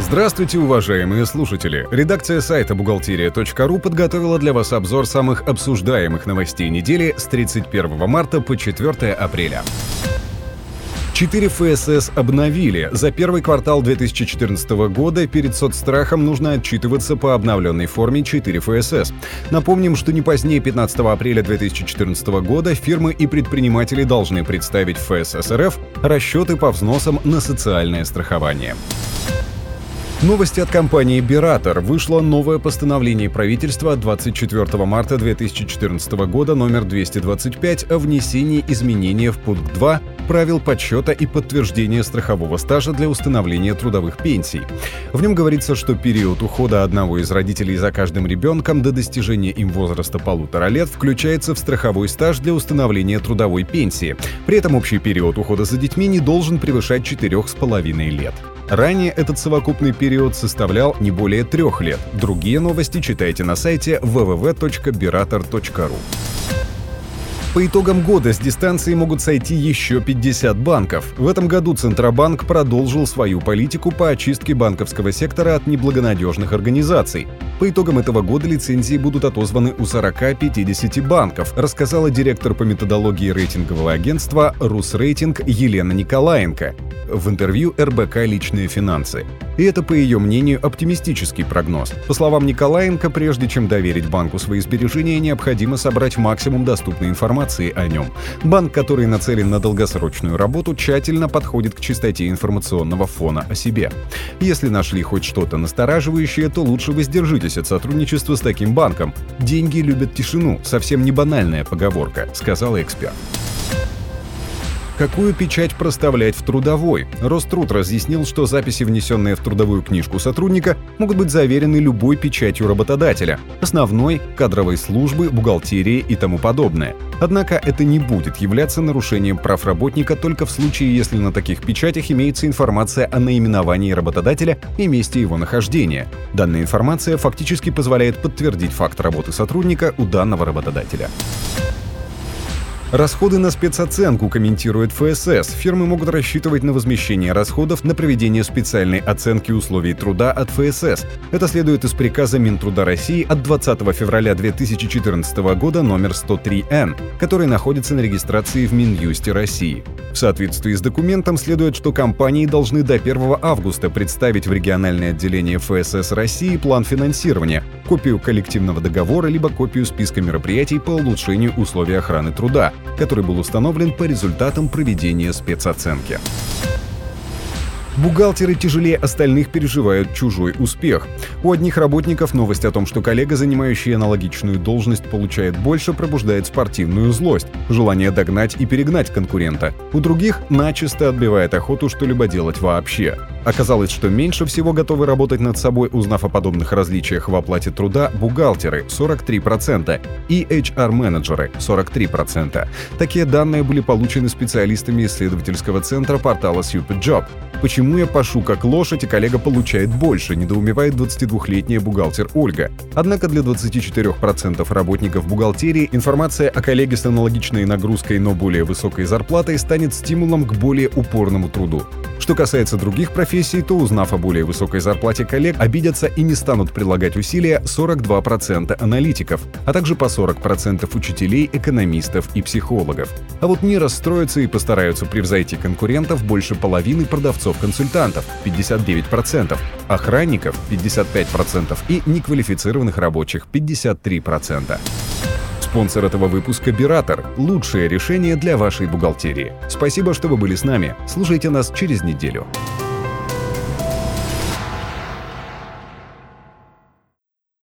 Здравствуйте, уважаемые слушатели! Редакция сайта «Бухгалтерия.ру» подготовила для вас обзор самых обсуждаемых новостей недели с 31 марта по 4 апреля. 4 ФСС обновили. За первый квартал 2014 года перед соцстрахом нужно отчитываться по обновленной форме 4 ФСС. Напомним, что не позднее 15 апреля 2014 года фирмы и предприниматели должны представить в ФСС РФ расчеты по взносам на социальное страхование. Новости от компании «Биратор». Вышло новое постановление правительства 24 марта 2014 года номер 225 о внесении изменения в пункт 2 правил подсчета и подтверждения страхового стажа для установления трудовых пенсий. В нем говорится, что период ухода одного из родителей за каждым ребенком до достижения им возраста полутора лет включается в страховой стаж для установления трудовой пенсии. При этом общий период ухода за детьми не должен превышать четырех с половиной лет. Ранее этот совокупный период составлял не более трех лет. Другие новости читайте на сайте www.birator.ru. По итогам года с дистанции могут сойти еще 50 банков. В этом году Центробанк продолжил свою политику по очистке банковского сектора от неблагонадежных организаций. По итогам этого года лицензии будут отозваны у 40-50 банков, рассказала директор по методологии рейтингового агентства «Русрейтинг» Елена Николаенко в интервью РБК «Личные финансы». И это, по ее мнению, оптимистический прогноз. По словам Николаенко, прежде чем доверить банку свои сбережения, необходимо собрать максимум доступной информации о нем. Банк, который нацелен на долгосрочную работу, тщательно подходит к чистоте информационного фона о себе. Если нашли хоть что-то настораживающее, то лучше воздержитесь от сотрудничества с таким банком. Деньги любят тишину, совсем не банальная поговорка, сказал эксперт. Какую печать проставлять в трудовой? Роструд разъяснил, что записи, внесенные в трудовую книжку сотрудника, могут быть заверены любой печатью работодателя – основной, кадровой службы, бухгалтерии и тому подобное. Однако это не будет являться нарушением прав работника только в случае, если на таких печатях имеется информация о наименовании работодателя и месте его нахождения. Данная информация фактически позволяет подтвердить факт работы сотрудника у данного работодателя. Расходы на спецоценку, комментирует ФСС. Фирмы могут рассчитывать на возмещение расходов на проведение специальной оценки условий труда от ФСС. Это следует из приказа Минтруда России от 20 февраля 2014 года номер 103Н, который находится на регистрации в Минюсте России. В соответствии с документом следует, что компании должны до 1 августа представить в региональное отделение ФСС России план финансирования, копию коллективного договора либо копию списка мероприятий по улучшению условий охраны труда, который был установлен по результатам проведения спецоценки. Бухгалтеры тяжелее остальных переживают чужой успех. У одних работников новость о том, что коллега, занимающий аналогичную должность, получает больше, пробуждает спортивную злость, желание догнать и перегнать конкурента. У других начисто отбивает охоту что-либо делать вообще. Оказалось, что меньше всего готовы работать над собой, узнав о подобных различиях в оплате труда, бухгалтеры – 43% и HR-менеджеры – 43%. Такие данные были получены специалистами исследовательского центра портала SupidJob. Почему я пашу как лошадь, и коллега получает больше, недоумевает 22-летняя бухгалтер Ольга. Однако для 24% работников бухгалтерии информация о коллеге с аналогичной нагрузкой, но более высокой зарплатой станет стимулом к более упорному труду. Что касается других профессий, то узнав о более высокой зарплате коллег, обидятся и не станут прилагать усилия 42% аналитиков, а также по 40% учителей, экономистов и психологов. А вот не расстроятся и постараются превзойти конкурентов больше половины продавцов-консультантов 59%, охранников 55% и неквалифицированных рабочих 53%. Спонсор этого выпуска – Биратор. Лучшее решение для вашей бухгалтерии. Спасибо, что вы были с нами. Слушайте нас через неделю.